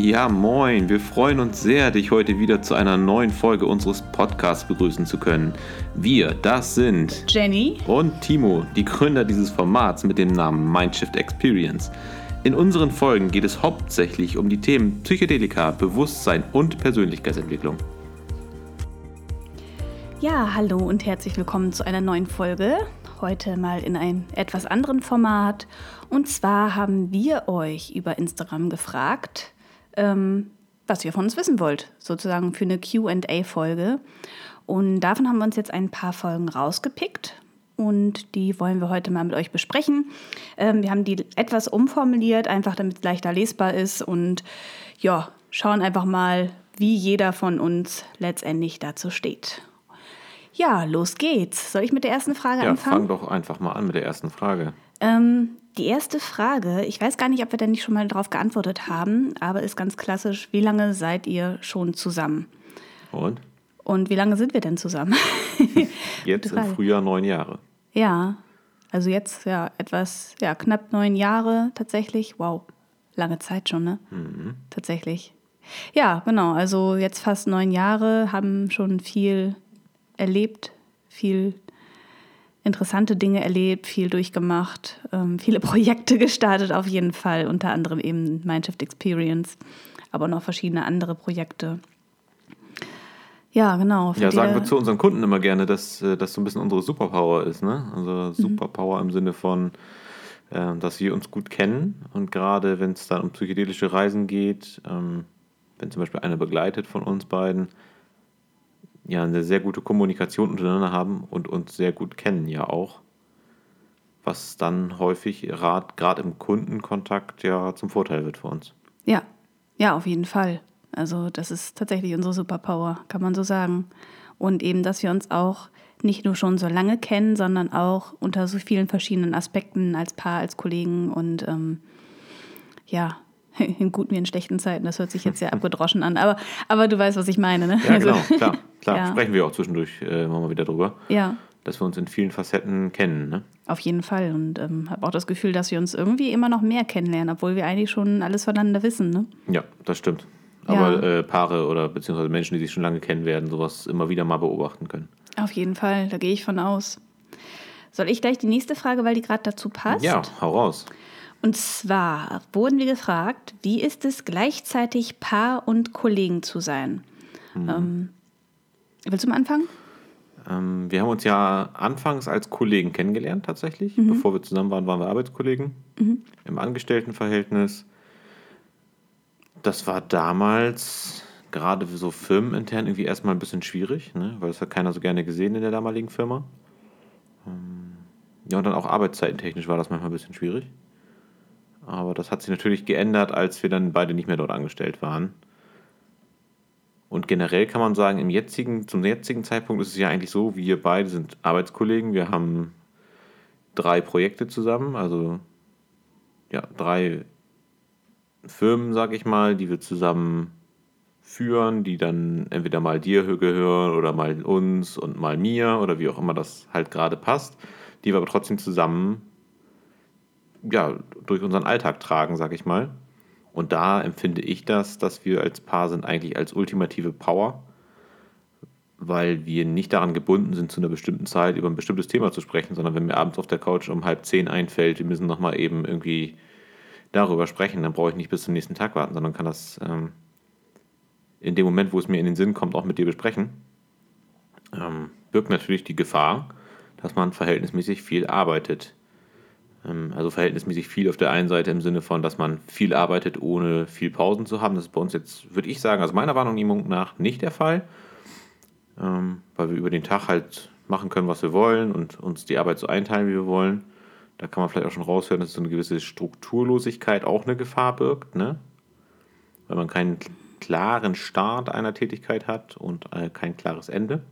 Ja, moin. Wir freuen uns sehr, dich heute wieder zu einer neuen Folge unseres Podcasts begrüßen zu können. Wir, das sind Jenny und Timo, die Gründer dieses Formats mit dem Namen Mindshift Experience. In unseren Folgen geht es hauptsächlich um die Themen Psychedelika, Bewusstsein und Persönlichkeitsentwicklung. Ja, hallo und herzlich willkommen zu einer neuen Folge. Heute mal in einem etwas anderen Format. Und zwar haben wir euch über Instagram gefragt, ähm, was ihr von uns wissen wollt, sozusagen für eine QA-Folge. Und davon haben wir uns jetzt ein paar Folgen rausgepickt und die wollen wir heute mal mit euch besprechen. Ähm, wir haben die etwas umformuliert, einfach damit es leichter lesbar ist und ja, schauen einfach mal, wie jeder von uns letztendlich dazu steht. Ja, los geht's. Soll ich mit der ersten Frage ja, anfangen? Fang doch einfach mal an mit der ersten Frage. Ähm, die erste Frage, ich weiß gar nicht, ob wir da nicht schon mal darauf geantwortet haben, aber ist ganz klassisch, wie lange seid ihr schon zusammen? Und? Und wie lange sind wir denn zusammen? Jetzt im Frühjahr neun Jahre. Ja, also jetzt ja etwas, ja, knapp neun Jahre tatsächlich. Wow, lange Zeit schon, ne? Mhm. Tatsächlich. Ja, genau. Also jetzt fast neun Jahre, haben schon viel erlebt, viel interessante Dinge erlebt, viel durchgemacht, ähm, viele Projekte gestartet auf jeden Fall, unter anderem eben Mindshift Experience, aber noch verschiedene andere Projekte. Ja, genau. Ja, sagen wir zu unseren Kunden immer gerne, dass äh, das so ein bisschen unsere Superpower ist. Ne? Also Superpower mhm. im Sinne von, äh, dass wir uns gut kennen und gerade wenn es dann um psychedelische Reisen geht, ähm, wenn zum Beispiel einer begleitet von uns beiden, ja eine sehr gute Kommunikation untereinander haben und uns sehr gut kennen ja auch. Was dann häufig gerade im Kundenkontakt ja zum Vorteil wird für uns. Ja, ja, auf jeden Fall. Also das ist tatsächlich unsere Superpower, kann man so sagen. Und eben, dass wir uns auch nicht nur schon so lange kennen, sondern auch unter so vielen verschiedenen Aspekten als Paar, als Kollegen und ähm, ja, in guten wie in schlechten Zeiten. Das hört sich jetzt sehr abgedroschen an, aber, aber du weißt, was ich meine. Ne? Ja, also, genau, klar. klar. Ja. Sprechen wir auch zwischendurch äh, mal wieder drüber. Ja. Dass wir uns in vielen Facetten kennen. Ne? Auf jeden Fall. Und ähm, habe auch das Gefühl, dass wir uns irgendwie immer noch mehr kennenlernen, obwohl wir eigentlich schon alles voneinander wissen. Ne? Ja, das stimmt. Aber ja. äh, Paare oder beziehungsweise Menschen, die sich schon lange kennen werden, sowas immer wieder mal beobachten können. Auf jeden Fall, da gehe ich von aus. Soll ich gleich die nächste Frage, weil die gerade dazu passt? Ja, hau raus. Und zwar wurden wir gefragt, wie ist es gleichzeitig Paar und Kollegen zu sein? Mhm. Ähm, willst du mal anfangen? Ähm, wir haben uns ja anfangs als Kollegen kennengelernt tatsächlich. Mhm. Bevor wir zusammen waren, waren wir Arbeitskollegen mhm. im Angestelltenverhältnis das war damals gerade so firmenintern irgendwie erstmal ein bisschen schwierig, ne? weil das hat keiner so gerne gesehen in der damaligen Firma. Ähm, ja, und dann auch arbeitszeitentechnisch war das manchmal ein bisschen schwierig. Aber das hat sich natürlich geändert, als wir dann beide nicht mehr dort angestellt waren. Und generell kann man sagen, im jetzigen, zum jetzigen Zeitpunkt ist es ja eigentlich so, wir beide sind Arbeitskollegen. Wir haben drei Projekte zusammen, also ja, drei Firmen, sag ich mal, die wir zusammen führen, die dann entweder mal dir gehören oder mal uns und mal mir oder wie auch immer das halt gerade passt, die wir aber trotzdem zusammen ja, durch unseren Alltag tragen, sag ich mal. Und da empfinde ich das, dass wir als Paar sind eigentlich als ultimative Power, weil wir nicht daran gebunden sind, zu einer bestimmten Zeit über ein bestimmtes Thema zu sprechen, sondern wenn mir abends auf der Couch um halb zehn einfällt, wir müssen nochmal eben irgendwie darüber sprechen. Dann brauche ich nicht bis zum nächsten Tag warten, sondern kann das ähm, in dem Moment, wo es mir in den Sinn kommt, auch mit dir besprechen. Ähm, birgt natürlich die Gefahr, dass man verhältnismäßig viel arbeitet. Ähm, also verhältnismäßig viel auf der einen Seite im Sinne von, dass man viel arbeitet, ohne viel Pausen zu haben. Das ist bei uns jetzt, würde ich sagen, also meiner Warnung nach nicht der Fall, ähm, weil wir über den Tag halt machen können, was wir wollen und uns die Arbeit so einteilen, wie wir wollen. Da kann man vielleicht auch schon raushören, dass so eine gewisse Strukturlosigkeit auch eine Gefahr birgt, ne? Weil man keinen klaren Start einer Tätigkeit hat und äh, kein klares Ende.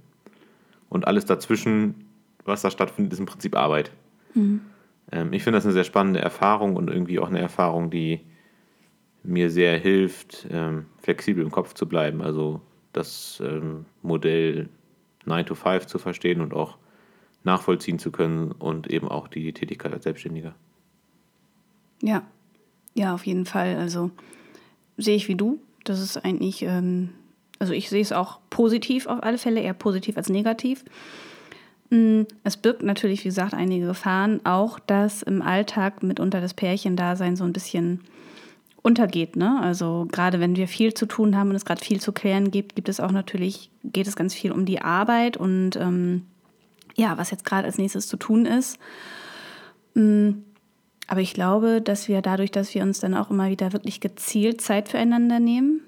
Und alles dazwischen, was da stattfindet, ist im Prinzip Arbeit. Mhm. Ähm, ich finde das eine sehr spannende Erfahrung und irgendwie auch eine Erfahrung, die mir sehr hilft, ähm, flexibel im Kopf zu bleiben. Also das ähm, Modell 9 to 5 zu verstehen und auch nachvollziehen zu können und eben auch die Tätigkeit als Selbstständiger. Ja, ja, auf jeden Fall. Also sehe ich wie du. Das ist eigentlich, ähm, also ich sehe es auch positiv auf alle Fälle, eher positiv als negativ. Mm, es birgt natürlich, wie gesagt, einige Gefahren. Auch, dass im Alltag mitunter das Pärchendasein so ein bisschen untergeht. Ne? Also gerade wenn wir viel zu tun haben und es gerade viel zu klären gibt, gibt es auch natürlich, geht es ganz viel um die Arbeit und ähm, ja, was jetzt gerade als nächstes zu tun ist. Mm, aber ich glaube, dass wir dadurch, dass wir uns dann auch immer wieder wirklich gezielt Zeit füreinander nehmen,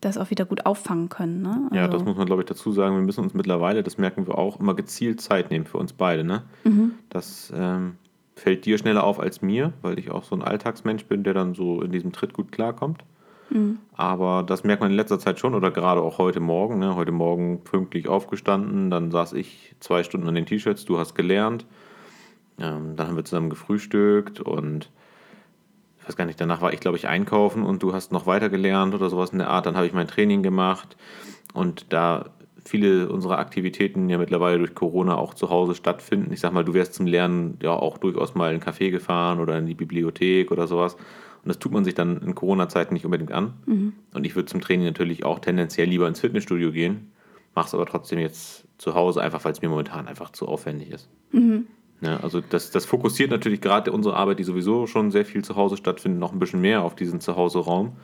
das auch wieder gut auffangen können. Ne? Also ja, das muss man, glaube ich, dazu sagen. Wir müssen uns mittlerweile, das merken wir auch, immer gezielt Zeit nehmen für uns beide. Ne? Mhm. Das ähm, fällt dir schneller auf als mir, weil ich auch so ein Alltagsmensch bin, der dann so in diesem Tritt gut klarkommt. Mhm. Aber das merkt man in letzter Zeit schon oder gerade auch heute Morgen. Ne? Heute Morgen pünktlich aufgestanden, dann saß ich zwei Stunden an den T-Shirts, du hast gelernt. Ähm, dann haben wir zusammen gefrühstückt und ich weiß gar nicht, danach war ich, glaube ich, einkaufen und du hast noch weiter gelernt oder sowas in der Art. Dann habe ich mein Training gemacht und da viele unserer Aktivitäten ja mittlerweile durch Corona auch zu Hause stattfinden. Ich sag mal, du wärst zum Lernen ja auch durchaus mal in einen Café gefahren oder in die Bibliothek oder sowas. Und das tut man sich dann in Corona-Zeiten nicht unbedingt an. Mhm. Und ich würde zum Training natürlich auch tendenziell lieber ins Fitnessstudio gehen, mache es aber trotzdem jetzt zu Hause, einfach weil es mir momentan einfach zu aufwendig ist. Mhm. Ja, also das, das fokussiert natürlich gerade unsere Arbeit, die sowieso schon sehr viel zu Hause stattfindet, noch ein bisschen mehr auf diesen Zuhause-Raum.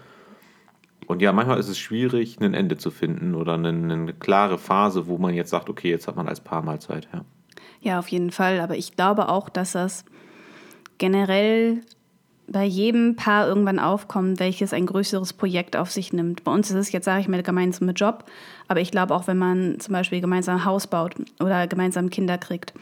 Und ja, manchmal ist es schwierig, ein Ende zu finden oder eine, eine, klare Phase, wo man jetzt sagt, okay, jetzt hat man als Paar mal Zeit. Ja. ja, auf jeden Fall. Aber ich glaube auch, dass das generell bei jedem Paar irgendwann aufkommt, welches ein größeres Projekt auf sich nimmt. Bei uns ist es jetzt, sage ich mal, gemeinsame Job, aber ich glaube auch, wenn man zum Beispiel gemeinsam ein Haus baut oder gemeinsam Kinder kriegt,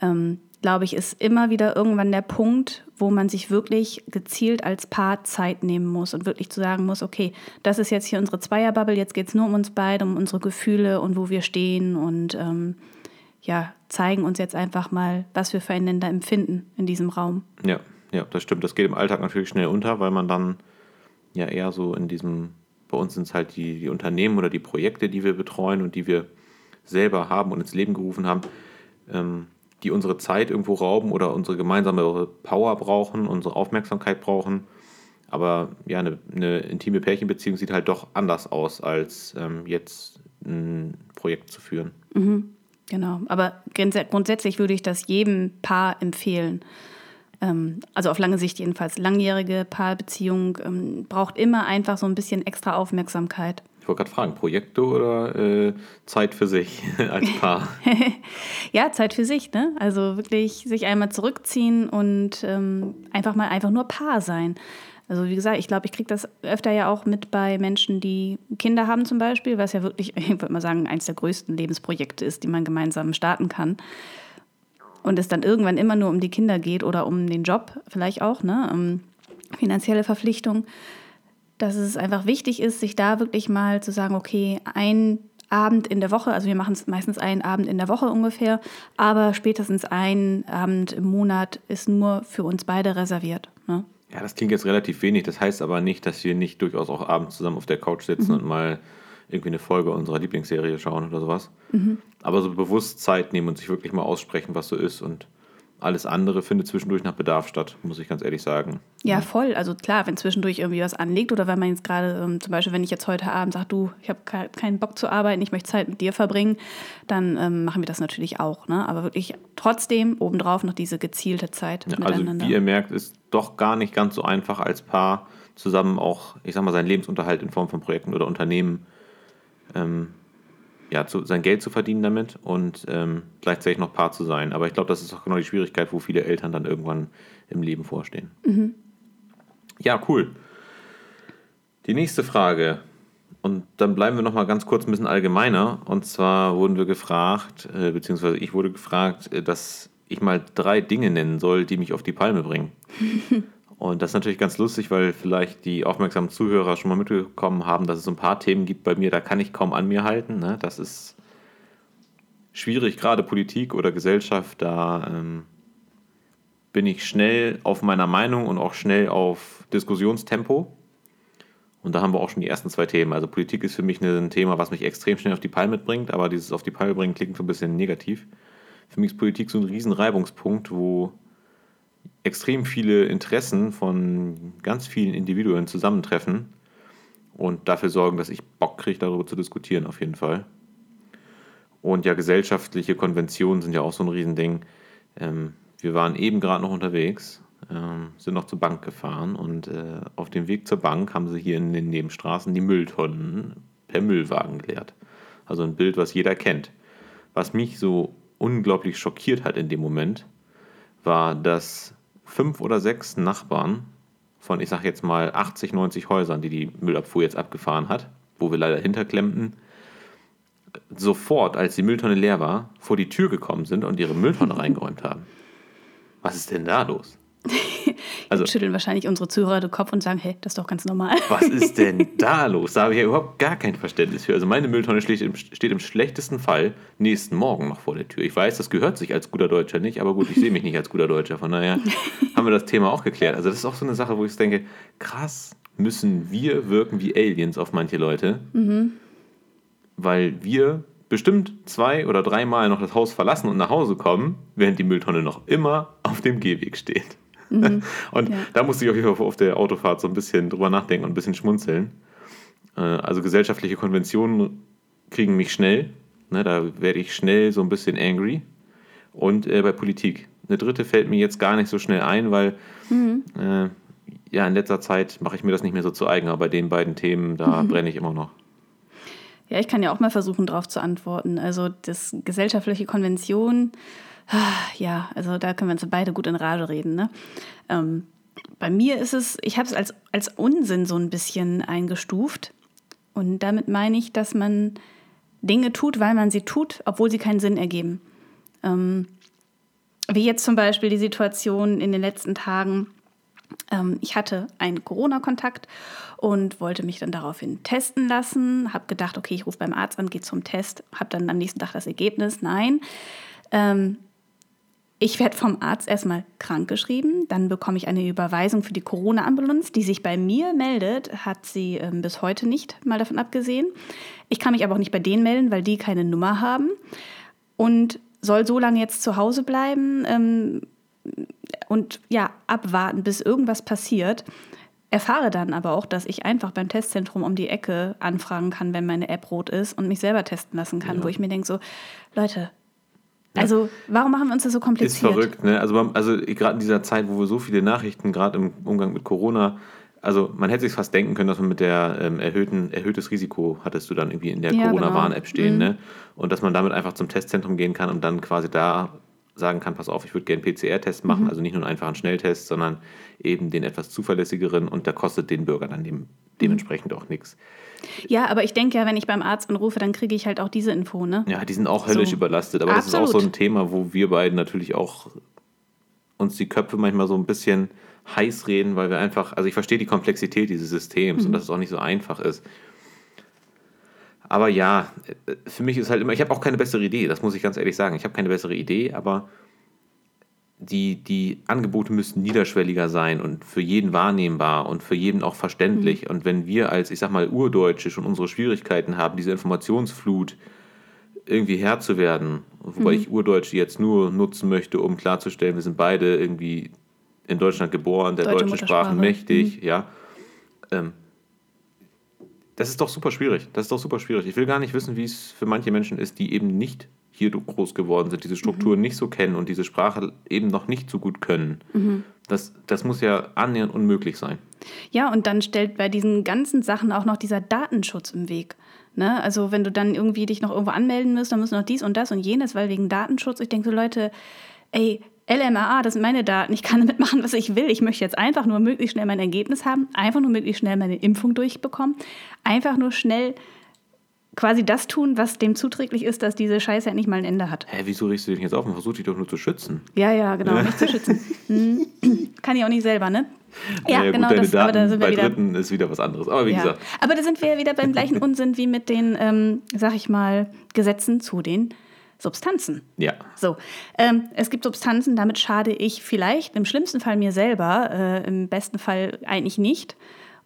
ähm, glaube ich, ist immer wieder irgendwann der Punkt, wo man sich wirklich gezielt als Paar Zeit nehmen muss und wirklich zu sagen muss, okay, das ist jetzt hier unsere Zweierbubble, jetzt geht es nur um uns beide, um unsere Gefühle und wo wir stehen und ähm, ja, zeigen uns jetzt einfach mal, was wir füreinander empfinden in diesem Raum. Ja, ja, das stimmt. Das geht im Alltag natürlich schnell unter, weil man dann ja eher so in diesem, bei uns sind es halt die, die Unternehmen oder die Projekte, die wir betreuen und die wir selber haben und ins Leben gerufen haben. Ähm, die unsere Zeit irgendwo rauben oder unsere gemeinsame Power brauchen, unsere Aufmerksamkeit brauchen. Aber ja, eine, eine intime Pärchenbeziehung sieht halt doch anders aus, als ähm, jetzt ein Projekt zu führen. Mhm, genau, aber grundsätzlich würde ich das jedem Paar empfehlen. Ähm, also auf lange Sicht jedenfalls. Langjährige Paarbeziehung ähm, braucht immer einfach so ein bisschen extra Aufmerksamkeit. Ich wollte gerade fragen, Projekte oder äh, Zeit für sich als Paar? ja, Zeit für sich, ne? Also wirklich sich einmal zurückziehen und ähm, einfach mal einfach nur Paar sein. Also wie gesagt, ich glaube, ich kriege das öfter ja auch mit bei Menschen, die Kinder haben zum Beispiel, was ja wirklich, ich würde mal sagen, eines der größten Lebensprojekte ist, die man gemeinsam starten kann. Und es dann irgendwann immer nur um die Kinder geht oder um den Job vielleicht auch, ne? Um finanzielle Verpflichtung dass es einfach wichtig ist, sich da wirklich mal zu sagen, okay, ein Abend in der Woche, also wir machen es meistens einen Abend in der Woche ungefähr, aber spätestens ein Abend im Monat ist nur für uns beide reserviert. Ne? Ja, das klingt jetzt relativ wenig. Das heißt aber nicht, dass wir nicht durchaus auch abends zusammen auf der Couch sitzen mhm. und mal irgendwie eine Folge unserer Lieblingsserie schauen oder sowas. Mhm. Aber so bewusst Zeit nehmen und sich wirklich mal aussprechen, was so ist und alles andere findet zwischendurch nach Bedarf statt, muss ich ganz ehrlich sagen. Ja, voll. Also klar, wenn zwischendurch irgendwie was anliegt oder wenn man jetzt gerade, ähm, zum Beispiel, wenn ich jetzt heute Abend sage, du, ich habe keinen Bock zu arbeiten, ich möchte Zeit mit dir verbringen, dann ähm, machen wir das natürlich auch. Ne? Aber wirklich trotzdem obendrauf noch diese gezielte Zeit ja, also miteinander. Also wie ihr merkt, ist doch gar nicht ganz so einfach als Paar zusammen auch, ich sag mal, seinen Lebensunterhalt in Form von Projekten oder Unternehmen ähm, ja, zu, sein Geld zu verdienen damit und ähm, gleichzeitig noch Paar zu sein. Aber ich glaube, das ist auch genau die Schwierigkeit, wo viele Eltern dann irgendwann im Leben vorstehen. Mhm. Ja, cool. Die nächste Frage. Und dann bleiben wir noch mal ganz kurz ein bisschen allgemeiner. Und zwar wurden wir gefragt, äh, beziehungsweise ich wurde gefragt, äh, dass ich mal drei Dinge nennen soll, die mich auf die Palme bringen. Und das ist natürlich ganz lustig, weil vielleicht die aufmerksamen Zuhörer schon mal mitbekommen haben, dass es so ein paar Themen gibt bei mir, da kann ich kaum an mir halten. Ne? Das ist schwierig, gerade Politik oder Gesellschaft, da ähm, bin ich schnell auf meiner Meinung und auch schnell auf Diskussionstempo. Und da haben wir auch schon die ersten zwei Themen. Also Politik ist für mich ein Thema, was mich extrem schnell auf die Palme bringt, aber dieses auf die Palme bringen klingt so ein bisschen negativ. Für mich ist Politik so ein riesen Reibungspunkt, wo extrem viele Interessen von ganz vielen Individuen zusammentreffen und dafür sorgen, dass ich Bock kriege, darüber zu diskutieren, auf jeden Fall. Und ja, gesellschaftliche Konventionen sind ja auch so ein Riesending. Ähm, wir waren eben gerade noch unterwegs, ähm, sind noch zur Bank gefahren und äh, auf dem Weg zur Bank haben sie hier in den Nebenstraßen die Mülltonnen per Müllwagen geleert. Also ein Bild, was jeder kennt. Was mich so unglaublich schockiert hat in dem Moment, war, dass fünf oder sechs Nachbarn von, ich sag jetzt mal, 80, 90 Häusern, die die Müllabfuhr jetzt abgefahren hat, wo wir leider hinterklemmten, sofort, als die Mülltonne leer war, vor die Tür gekommen sind und ihre Mülltonne reingeräumt haben. Was ist denn da los? Also, schütteln wahrscheinlich unsere Zuhörer den Kopf und sagen, hey, das ist doch ganz normal. Was ist denn da los? Da habe ich ja überhaupt gar kein Verständnis für. Also meine Mülltonne steht im, steht im schlechtesten Fall nächsten Morgen noch vor der Tür. Ich weiß, das gehört sich als guter Deutscher nicht, aber gut, ich sehe mich nicht als guter Deutscher. Von daher haben wir das Thema auch geklärt. Also das ist auch so eine Sache, wo ich denke, krass, müssen wir wirken wie Aliens auf manche Leute, mhm. weil wir bestimmt zwei oder dreimal noch das Haus verlassen und nach Hause kommen, während die Mülltonne noch immer auf dem Gehweg steht. Mhm. Und ja. da musste ich auf jeden Fall auf der Autofahrt so ein bisschen drüber nachdenken und ein bisschen schmunzeln. Äh, also gesellschaftliche Konventionen kriegen mich schnell. Ne, da werde ich schnell so ein bisschen angry. Und äh, bei Politik. Eine dritte fällt mir jetzt gar nicht so schnell ein, weil mhm. äh, ja, in letzter Zeit mache ich mir das nicht mehr so zu eigen, aber bei den beiden Themen, da mhm. brenne ich immer noch. Ja, ich kann ja auch mal versuchen, darauf zu antworten. Also das gesellschaftliche Konvention, ja, also da können wir uns beide gut in Rage reden. Ne? Ähm, bei mir ist es, ich habe es als, als Unsinn so ein bisschen eingestuft. Und damit meine ich, dass man Dinge tut, weil man sie tut, obwohl sie keinen Sinn ergeben. Ähm, wie jetzt zum Beispiel die Situation in den letzten Tagen. Ähm, ich hatte einen Corona-Kontakt und wollte mich dann daraufhin testen lassen. Habe gedacht, okay, ich rufe beim Arzt an, gehe zum Test. Habe dann am nächsten Tag das Ergebnis. Nein. Ähm, ich werde vom Arzt erstmal krankgeschrieben, dann bekomme ich eine Überweisung für die Corona-Ambulanz, die sich bei mir meldet, hat sie ähm, bis heute nicht, mal davon abgesehen. Ich kann mich aber auch nicht bei denen melden, weil die keine Nummer haben und soll so lange jetzt zu Hause bleiben ähm, und ja, abwarten, bis irgendwas passiert. Erfahre dann aber auch, dass ich einfach beim Testzentrum um die Ecke anfragen kann, wenn meine App rot ist und mich selber testen lassen kann, ja. wo ich mir denke so, Leute, also warum machen wir uns das so kompliziert? Ist verrückt, ne? Also, also gerade in dieser Zeit, wo wir so viele Nachrichten, gerade im Umgang mit Corona, also man hätte sich fast denken können, dass man mit der ähm, erhöhten, erhöhtes Risiko hattest du dann irgendwie in der ja, Corona-Warn-App genau. stehen, mhm. ne? Und dass man damit einfach zum Testzentrum gehen kann und dann quasi da sagen kann, pass auf, ich würde gerne einen PCR-Test machen, mhm. also nicht nur einen einfachen Schnelltest, sondern eben den etwas zuverlässigeren und der kostet den Bürger dann dem, dementsprechend auch nichts. Ja, aber ich denke ja, wenn ich beim Arzt anrufe, dann kriege ich halt auch diese Info, ne? Ja, die sind auch höllisch so. überlastet, aber Absolut. das ist auch so ein Thema, wo wir beiden natürlich auch uns die Köpfe manchmal so ein bisschen heiß reden, weil wir einfach, also ich verstehe die Komplexität dieses Systems mhm. und dass es auch nicht so einfach ist. Aber ja, für mich ist halt immer, ich habe auch keine bessere Idee, das muss ich ganz ehrlich sagen. Ich habe keine bessere Idee, aber die, die Angebote müssten niederschwelliger sein und für jeden wahrnehmbar und für jeden auch verständlich. Mhm. Und wenn wir als, ich sag mal, Urdeutsche schon unsere Schwierigkeiten haben, diese Informationsflut irgendwie Herr zu werden, wobei mhm. ich Urdeutsche jetzt nur nutzen möchte, um klarzustellen, wir sind beide irgendwie in Deutschland geboren, der Deutsche deutschen Sprache mächtig, mhm. ja. Ähm, das ist doch super schwierig. Das ist doch super schwierig. Ich will gar nicht wissen, wie es für manche Menschen ist, die eben nicht hier groß geworden sind, diese Strukturen mhm. nicht so kennen und diese Sprache eben noch nicht so gut können. Mhm. Das, das muss ja annähernd unmöglich sein. Ja, und dann stellt bei diesen ganzen Sachen auch noch dieser Datenschutz im Weg. Ne? Also wenn du dann irgendwie dich noch irgendwo anmelden musst, dann musst du noch dies und das und jenes, weil wegen Datenschutz, ich denke so, Leute, ey, LMAA, das sind meine Daten, ich kann damit machen, was ich will. Ich möchte jetzt einfach nur möglichst schnell mein Ergebnis haben, einfach nur möglichst schnell meine Impfung durchbekommen, einfach nur schnell quasi das tun, was dem zuträglich ist, dass diese Scheiße endlich mal ein Ende hat. Hä, wieso riechst du dich jetzt auf und versuchst dich doch nur zu schützen? Ja, ja, genau, mich zu schützen. Hm. Kann ich auch nicht selber, ne? Ja, ja genau, gut, das, Daten aber da sind wir bei wieder, Dritten ist wieder was anderes. Aber wie ja. gesagt. Aber da sind wir ja wieder beim gleichen Unsinn wie mit den, ähm, sag ich mal, Gesetzen zu den Substanzen. Ja. So, ähm, es gibt Substanzen, damit schade ich vielleicht im schlimmsten Fall mir selber, äh, im besten Fall eigentlich nicht.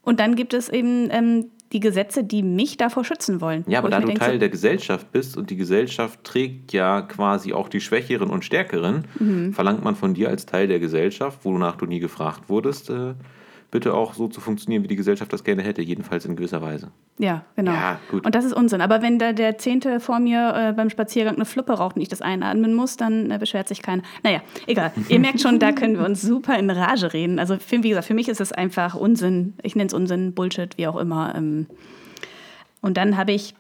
Und dann gibt es eben ähm, die Gesetze, die mich davor schützen wollen. Ja, aber da du denke, Teil der Gesellschaft bist und die Gesellschaft trägt ja quasi auch die Schwächeren und Stärkeren, mhm. verlangt man von dir als Teil der Gesellschaft, wonach du nie gefragt wurdest, äh, bitte auch so zu funktionieren, wie die Gesellschaft das gerne hätte, jedenfalls in gewisser Weise. Ja, genau. Ja, gut. Und das ist Unsinn. Aber wenn da der Zehnte vor mir äh, beim Spaziergang eine Fluppe raucht und ich das einatmen muss, dann äh, beschwert sich keiner. Naja, egal. Ihr merkt schon, da können wir uns super in Rage reden. Also, für, wie gesagt, für mich ist es einfach Unsinn. Ich nenne es Unsinn, Bullshit, wie auch immer. Ähm. Und dann habe ich,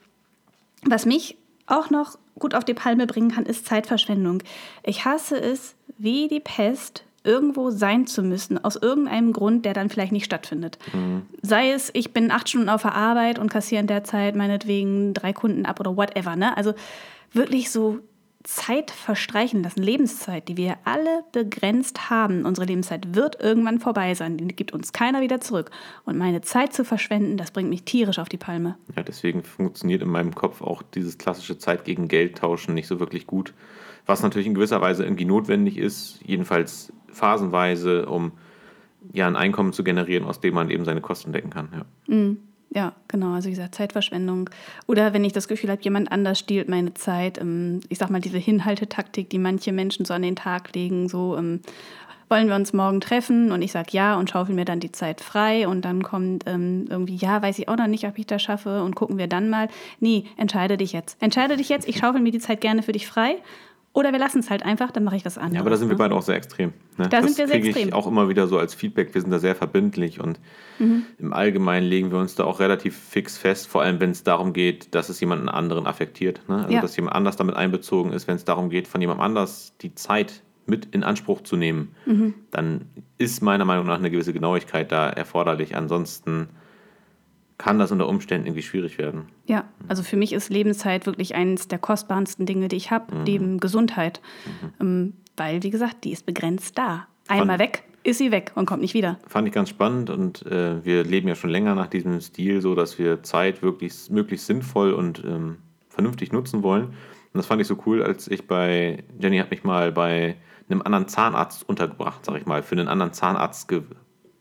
was mich auch noch gut auf die Palme bringen kann, ist Zeitverschwendung. Ich hasse es wie die Pest, irgendwo sein zu müssen, aus irgendeinem Grund, der dann vielleicht nicht stattfindet. Mhm. Sei es, ich bin acht Stunden auf der Arbeit und kassiere in der Zeit meinetwegen drei Kunden ab oder whatever. Ne? Also wirklich so Zeit verstreichen lassen, Lebenszeit, die wir alle begrenzt haben. Unsere Lebenszeit wird irgendwann vorbei sein, die gibt uns keiner wieder zurück. Und meine Zeit zu verschwenden, das bringt mich tierisch auf die Palme. Ja, deswegen funktioniert in meinem Kopf auch dieses klassische Zeit gegen Geld tauschen nicht so wirklich gut. Was natürlich in gewisser Weise irgendwie notwendig ist, jedenfalls phasenweise, um ja ein Einkommen zu generieren, aus dem man eben seine Kosten decken kann. Ja. Mhm. Ja, genau. Also wie gesagt, Zeitverschwendung. Oder wenn ich das Gefühl habe, jemand anders stiehlt meine Zeit. Ähm, ich sag mal, diese Hinhaltetaktik, die manche Menschen so an den Tag legen, so ähm, wollen wir uns morgen treffen und ich sage ja und schaufel mir dann die Zeit frei und dann kommt ähm, irgendwie, ja, weiß ich auch noch nicht, ob ich das schaffe und gucken wir dann mal. Nee, entscheide dich jetzt. Entscheide dich jetzt, ich schaufel mir die Zeit gerne für dich frei oder wir lassen es halt einfach, dann mache ich das andere. Ja, aber da sind wir beide auch sehr extrem. Ne? Da das sind wir sehr extrem. ich auch immer wieder so als Feedback. Wir sind da sehr verbindlich und mhm. im Allgemeinen legen wir uns da auch relativ fix fest, vor allem wenn es darum geht, dass es jemanden anderen affektiert. Ne? Also ja. dass jemand anders damit einbezogen ist, wenn es darum geht, von jemand anders die Zeit mit in Anspruch zu nehmen, mhm. dann ist meiner Meinung nach eine gewisse Genauigkeit da erforderlich. Ansonsten kann das unter Umständen irgendwie schwierig werden. Ja, also für mich ist Lebenszeit wirklich eines der kostbarsten Dinge, die ich habe, mhm. neben Gesundheit. Mhm. Ähm, weil, wie gesagt, die ist begrenzt da. Einmal fand, weg, ist sie weg und kommt nicht wieder. Fand ich ganz spannend und äh, wir leben ja schon länger nach diesem Stil, so dass wir Zeit wirklich möglichst sinnvoll und ähm, vernünftig nutzen wollen. Und das fand ich so cool, als ich bei, Jenny hat mich mal bei einem anderen Zahnarzt untergebracht, sag ich mal, für einen anderen Zahnarzt ge,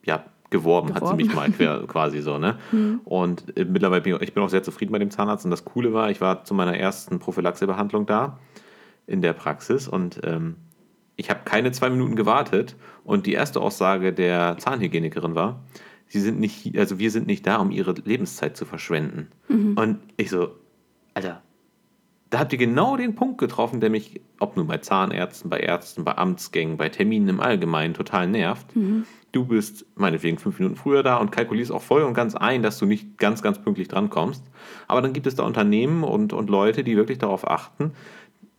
ja, geworben, geworben, hat sie mich mal quasi so. Ne? Mhm. Und äh, mittlerweile bin ich, ich bin auch sehr zufrieden bei dem Zahnarzt. Und das Coole war, ich war zu meiner ersten Prophylaxebehandlung da in der Praxis und ähm, ich habe keine zwei Minuten gewartet. Und die erste Aussage der Zahnhygienikerin war, sie sind nicht, also wir sind nicht da, um ihre Lebenszeit zu verschwenden. Mhm. Und ich so, Alter, da habt ihr genau den Punkt getroffen, der mich, ob nun bei Zahnärzten, bei Ärzten, bei Amtsgängen, bei Terminen im Allgemeinen total nervt. Mhm du bist meinetwegen fünf Minuten früher da und kalkulierst auch voll und ganz ein, dass du nicht ganz, ganz pünktlich drankommst. Aber dann gibt es da Unternehmen und, und Leute, die wirklich darauf achten,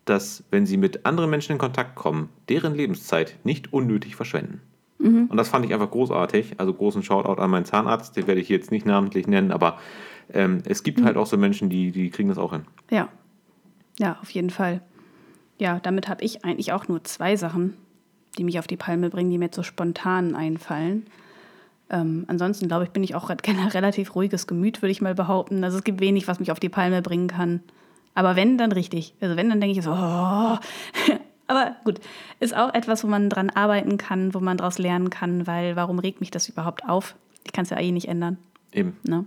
dass, wenn sie mit anderen Menschen in Kontakt kommen, deren Lebenszeit nicht unnötig verschwenden. Mhm. Und das fand ich einfach großartig. Also großen Shoutout an meinen Zahnarzt, den werde ich jetzt nicht namentlich nennen, aber ähm, es gibt mhm. halt auch so Menschen, die, die kriegen das auch hin. Ja. Ja, auf jeden Fall. Ja, damit habe ich eigentlich auch nur zwei Sachen die mich auf die Palme bringen, die mir jetzt so spontan einfallen. Ähm, ansonsten glaube ich, bin ich auch ein relativ ruhiges Gemüt, würde ich mal behaupten. Also es gibt wenig, was mich auf die Palme bringen kann. Aber wenn, dann richtig. Also wenn, dann denke ich so, oh. Aber gut, ist auch etwas, wo man dran arbeiten kann, wo man daraus lernen kann, weil warum regt mich das überhaupt auf? Ich kann es ja eh nicht ändern. Eben. Ne?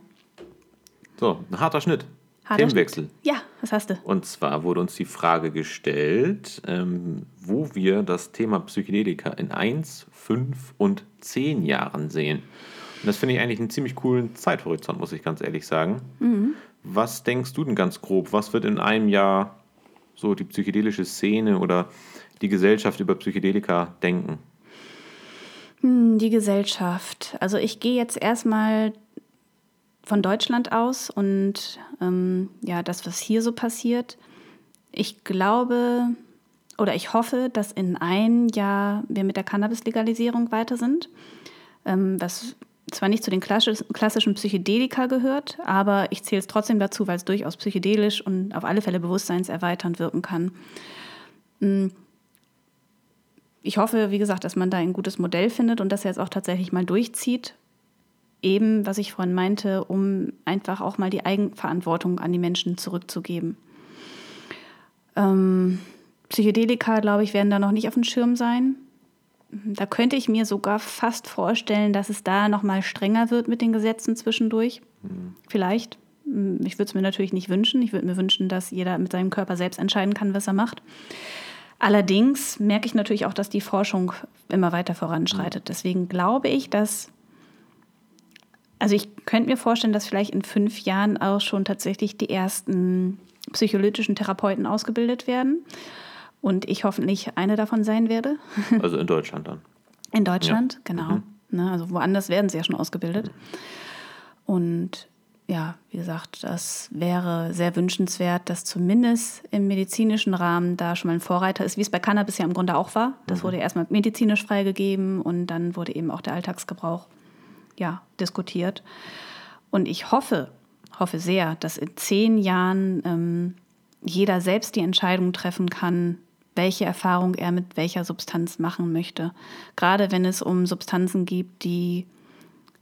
So, ein harter Schnitt. Harter Themenwechsel. Schnitt. Ja, was hast du? Und zwar wurde uns die Frage gestellt, ähm, wo wir das Thema Psychedelika in 1, 5 und 10 Jahren sehen. Und das finde ich eigentlich einen ziemlich coolen Zeithorizont, muss ich ganz ehrlich sagen. Mhm. Was denkst du denn ganz grob? Was wird in einem Jahr so die psychedelische Szene oder die Gesellschaft über Psychedelika denken? Hm, die Gesellschaft. Also ich gehe jetzt erstmal von Deutschland aus und ähm, ja, das, was hier so passiert. Ich glaube oder ich hoffe, dass in einem Jahr wir mit der Cannabis-Legalisierung weiter sind, ähm, was zwar nicht zu den klassischen Psychedelika gehört, aber ich zähle es trotzdem dazu, weil es durchaus psychedelisch und auf alle Fälle bewusstseinserweiternd wirken kann. Hm. Ich hoffe, wie gesagt, dass man da ein gutes Modell findet und dass er es auch tatsächlich mal durchzieht eben, was ich vorhin meinte, um einfach auch mal die Eigenverantwortung an die Menschen zurückzugeben. Ähm, Psychedelika, glaube ich, werden da noch nicht auf dem Schirm sein. Da könnte ich mir sogar fast vorstellen, dass es da noch mal strenger wird mit den Gesetzen zwischendurch. Mhm. Vielleicht. Hm, ich würde es mir natürlich nicht wünschen. Ich würde mir wünschen, dass jeder mit seinem Körper selbst entscheiden kann, was er macht. Allerdings merke ich natürlich auch, dass die Forschung immer weiter voranschreitet. Mhm. Deswegen glaube ich, dass Also ich könnte mir vorstellen, dass vielleicht in fünf Jahren auch schon tatsächlich die ersten psycholytischen Therapeuten ausgebildet werden. Und ich hoffentlich eine davon sein werde. Also in Deutschland dann. In Deutschland, ja. genau. Mhm. Ne, also woanders werden sie ja schon ausgebildet. Und ja, wie gesagt, das wäre sehr wünschenswert, dass zumindest im medizinischen Rahmen da schon mal ein Vorreiter ist, wie es bei Cannabis ja im Grunde auch war. Das mhm. wurde erstmal medizinisch freigegeben und dann wurde eben auch der Alltagsgebrauch ja, diskutiert. Und ich hoffe, hoffe sehr, dass in zehn Jahren ähm, jeder selbst die Entscheidung treffen kann, welche Erfahrung er mit welcher Substanz machen möchte. Gerade wenn es um Substanzen gibt, die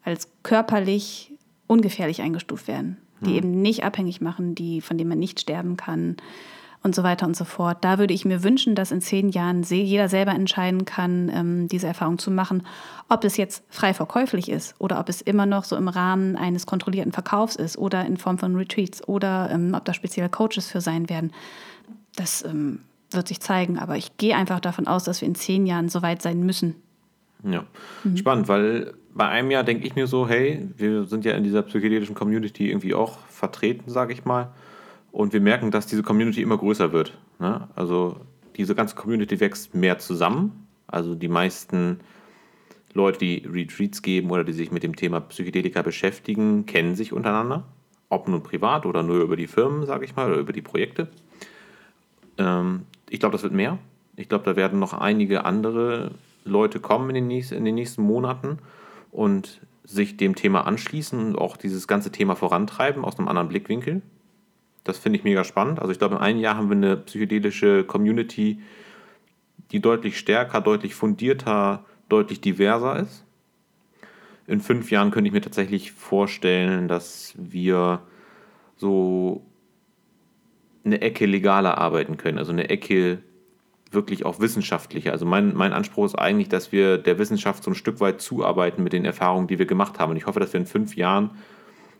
als körperlich ungefährlich eingestuft werden, die hm. eben nicht abhängig machen, die, von denen man nicht sterben kann und so weiter und so fort. Da würde ich mir wünschen, dass in zehn Jahren jeder selber entscheiden kann, ähm, diese Erfahrung zu machen, ob es jetzt frei verkäuflich ist oder ob es immer noch so im Rahmen eines kontrollierten Verkaufs ist oder in Form von Retreats oder ähm, ob da spezielle Coaches für sein werden. Das ähm, wird sich zeigen, aber ich gehe einfach davon aus, dass wir in zehn Jahren so weit sein müssen. Ja, mhm. spannend, weil bei einem Jahr denke ich mir so, hey, wir sind ja in dieser psychedelischen Community irgendwie auch vertreten, sage ich mal. Und wir merken, dass diese Community immer größer wird. Ne? Also diese ganze Community wächst mehr zusammen. Also die meisten Leute, die Retreats geben oder die sich mit dem Thema Psychedelika beschäftigen, kennen sich untereinander. Ob nun privat oder nur über die Firmen, sage ich mal, oder über die Projekte. Ähm, ich glaube, das wird mehr. Ich glaube, da werden noch einige andere Leute kommen in den, nächsten, in den nächsten Monaten und sich dem Thema anschließen und auch dieses ganze Thema vorantreiben aus einem anderen Blickwinkel. Das finde ich mega spannend. Also ich glaube, in einem Jahr haben wir eine psychedelische Community, die deutlich stärker, deutlich fundierter, deutlich diverser ist. In fünf Jahren könnte ich mir tatsächlich vorstellen, dass wir so eine Ecke legaler arbeiten können, also eine Ecke wirklich auch wissenschaftlicher. Also mein, mein Anspruch ist eigentlich, dass wir der Wissenschaft so ein Stück weit zuarbeiten mit den Erfahrungen, die wir gemacht haben. Und ich hoffe, dass wir in fünf Jahren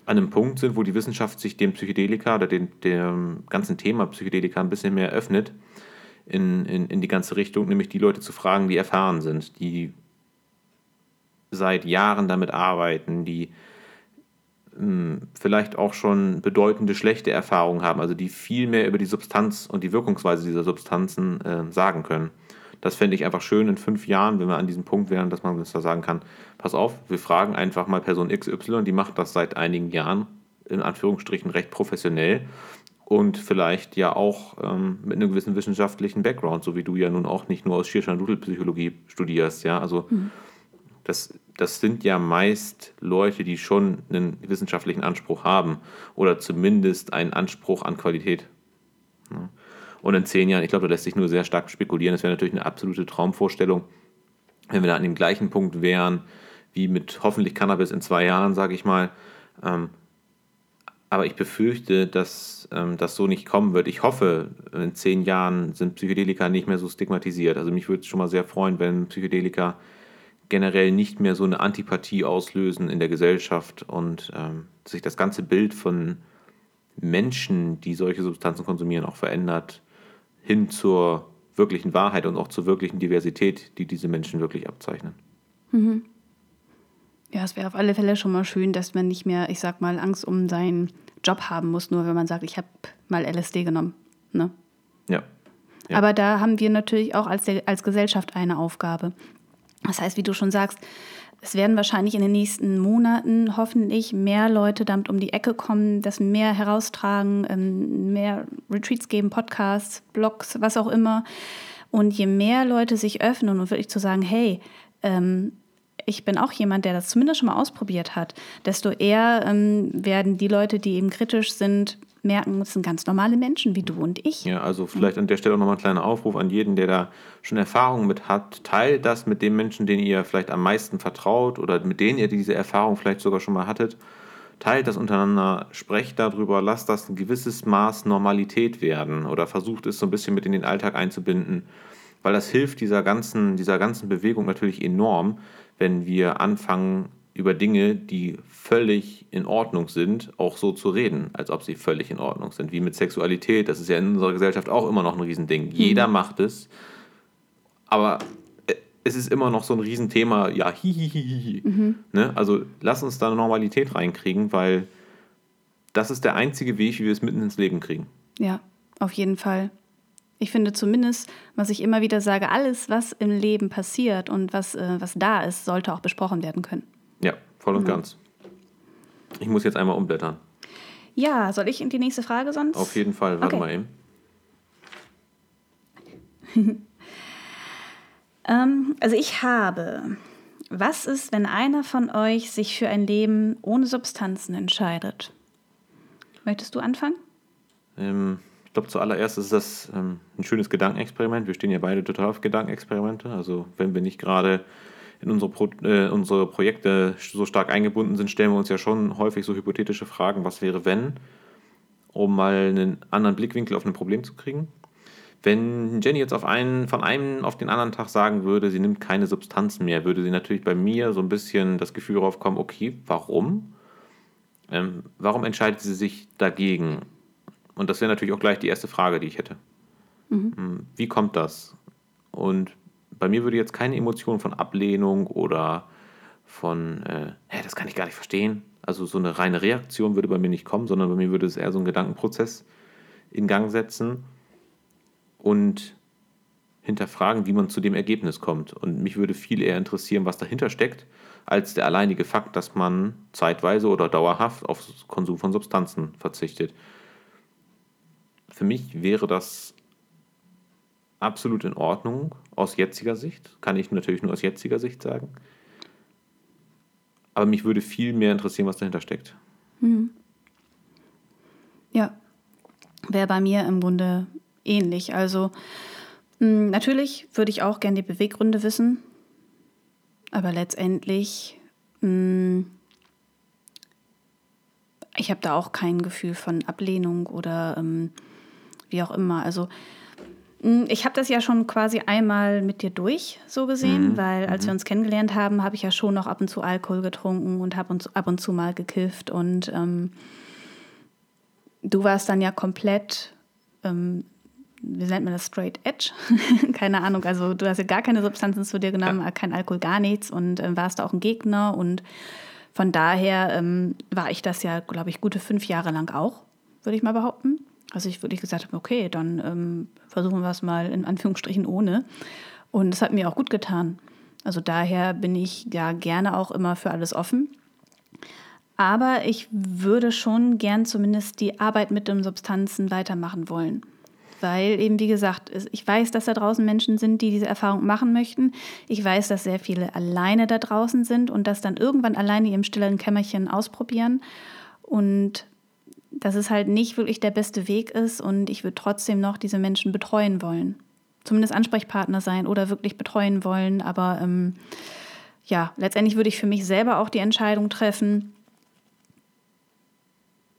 an einem Punkt sind, wo die Wissenschaft sich dem Psychedelika oder dem, dem ganzen Thema Psychedelika ein bisschen mehr öffnet in, in, in die ganze Richtung, nämlich die Leute zu fragen, die erfahren sind, die seit Jahren damit arbeiten, die vielleicht auch schon bedeutende schlechte Erfahrungen haben, also die viel mehr über die Substanz und die Wirkungsweise dieser Substanzen äh, sagen können. Das fände ich einfach schön in fünf Jahren, wenn wir an diesem Punkt wären, dass man uns da sagen kann, pass auf, wir fragen einfach mal Person XY, die macht das seit einigen Jahren, in Anführungsstrichen recht professionell und vielleicht ja auch ähm, mit einem gewissen wissenschaftlichen Background, so wie du ja nun auch nicht nur aus Schirschan-Dudel-Psychologie studierst, ja, also mhm. das das sind ja meist Leute, die schon einen wissenschaftlichen Anspruch haben oder zumindest einen Anspruch an Qualität. Und in zehn Jahren, ich glaube, da lässt sich nur sehr stark spekulieren. Das wäre natürlich eine absolute Traumvorstellung, wenn wir da an dem gleichen Punkt wären, wie mit hoffentlich Cannabis in zwei Jahren, sage ich mal. Ähm, aber ich befürchte, dass ähm, das so nicht kommen wird. Ich hoffe, in zehn Jahren sind Psychedelika nicht mehr so stigmatisiert. Also mich würde es schon mal sehr freuen, wenn Psychedelika generell nicht mehr so eine Antipathie auslösen in der Gesellschaft und ähm, sich das ganze Bild von Menschen, die solche Substanzen konsumieren, auch verändert, hin zur wirklichen Wahrheit und auch zur wirklichen Diversität, die diese Menschen wirklich abzeichnen. Mhm. Ja, es wäre auf alle Fälle schon mal schön, dass man nicht mehr, ich sag mal, Angst um seinen Job haben muss, nur wenn man sagt, ich habe mal LSD genommen. Ne? Ja. ja. Aber da haben wir natürlich auch als, als Gesellschaft eine Aufgabe. Das heißt, wie du schon sagst, es werden wahrscheinlich in den nächsten Monaten hoffentlich mehr Leute damit um die Ecke kommen, das mehr heraustragen, ähm, mehr Retreats geben, Podcasts, Blogs, was auch immer. Und je mehr Leute sich öffnen und wirklich zu sagen, hey, ähm, ich bin auch jemand, der das zumindest schon mal ausprobiert hat, desto eher ähm, werden die Leute, die eben kritisch sind, merken, es sind ganz normale Menschen wie du und ich. Ja, also vielleicht an der Stelle auch nochmal ein kleiner Aufruf an jeden, der da schon Erfahrungen mit hat. Teilt das mit den Menschen, denen ihr vielleicht am meisten vertraut oder mit denen ihr diese Erfahrung vielleicht sogar schon mal hattet. Teilt das untereinander, sprecht darüber, lasst das ein gewisses Maß Normalität werden oder versucht es so ein bisschen mit in den Alltag einzubinden, weil das hilft dieser ganzen, dieser ganzen Bewegung natürlich enorm, wenn wir anfangen, über Dinge, die völlig in Ordnung sind, auch so zu reden, als ob sie völlig in Ordnung sind. Wie mit Sexualität, das ist ja in unserer Gesellschaft auch immer noch ein Riesending. Jeder mhm. macht es, aber äh, es ist immer noch so ein Riesenthema, ja, hihihihi. Mhm. Ne? Also lass uns da eine Normalität reinkriegen, weil das ist der einzige Weg, wie wir es mitten ins Leben kriegen. Ja, auf jeden Fall. Ich finde zumindest, was ich immer wieder sage, alles, was im Leben passiert und was, äh, was da ist, sollte auch besprochen werden können. Ja, voll und mhm. ganz. Ich muss jetzt einmal umblättern. Ja, soll ich in die nächste Frage sonst? Auf jeden Fall, warte okay. mal eben. ähm, also ich habe, was ist, wenn einer von euch sich für ein Leben ohne Substanzen entscheidet? Möchtest du anfangen? Ähm, ich glaube, zuallererst ist das ähm, ein schönes Gedankenexperiment. Wir stehen ja beide total auf Gedankenexperimente. Also wenn wir nicht gerade in unsere, Pro äh, unsere Projekte so stark eingebunden sind, stellen wir uns ja schon häufig so hypothetische Fragen, was wäre wenn, um mal einen anderen Blickwinkel auf ein Problem zu kriegen. Wenn Jenny jetzt auf einen, von einem auf den anderen Tag sagen würde, sie nimmt keine Substanzen mehr, würde sie natürlich bei mir so ein bisschen das Gefühl darauf kommen, okay, warum? Ähm, warum entscheidet sie sich dagegen? Und das wäre natürlich auch gleich die erste Frage, die ich hätte. Mhm. Hm, wie kommt das? Und bei mir würde jetzt keine Emotion von Ablehnung oder von, äh, hä, das kann ich gar nicht verstehen. Also so eine reine Reaktion würde bei mir nicht kommen, sondern bei mir würde es eher so einen Gedankenprozess in Gang setzen und hinterfragen, wie man zu dem Ergebnis kommt. Und mich würde viel eher interessieren, was dahinter steckt, als der alleinige Fakt, dass man zeitweise oder dauerhaft auf Konsum von Substanzen verzichtet. Für mich wäre das absolut in Ordnung aus jetziger Sicht. Kann ich natürlich nur aus jetziger Sicht sagen. Aber mich würde viel mehr interessieren, was dahinter steckt. Mhm. Ja, wäre bei mir im Grunde ähnlich. Also mh, hm, natürlich würde ich auch gerne die Beweggründe wissen, aber letztendlich, mh, hm, ich habe da auch kein Gefühl von Ablehnung oder ähm, wie auch immer. Also hm, ich habe das ja schon quasi einmal mit dir durch, so gesehen, mhm. weil als mhm. wir uns kennengelernt haben, habe ich ja schon noch ab und zu Alkohol getrunken und habe ab und zu mal gekifft. Und ähm, du warst dann ja komplett, ähm, wie nennt man das, straight edge? keine Ahnung, also du hast ja gar keine Substanzen zu dir genommen, ja. kein Alkohol, gar nichts und äh, warst auch ein Gegner. Und von daher ähm, war ich das ja, glaube ich, gute fünf Jahre lang auch, würde ich mal behaupten. Also ich wirklich gesagt habe, okay, dann ähm, versuchen wir es mal in Anführungsstrichen ohne. Und es hat mir auch gut getan. Also daher bin ich ja gerne auch immer für alles offen. Aber ich würde schon gern zumindest die Arbeit mit den Substanzen weitermachen wollen. Weil eben, wie gesagt, ich weiß, dass da draußen Menschen sind, die diese Erfahrung machen möchten. Ich weiß, dass sehr viele alleine da draußen sind und das dann irgendwann alleine im stillen Kämmerchen ausprobieren. Und dass es halt nicht wirklich der beste Weg ist und ich würde trotzdem noch diese Menschen betreuen wollen. Zumindest Ansprechpartner sein oder wirklich betreuen wollen. Aber ähm, ja, letztendlich würde ich für mich selber auch die Entscheidung treffen.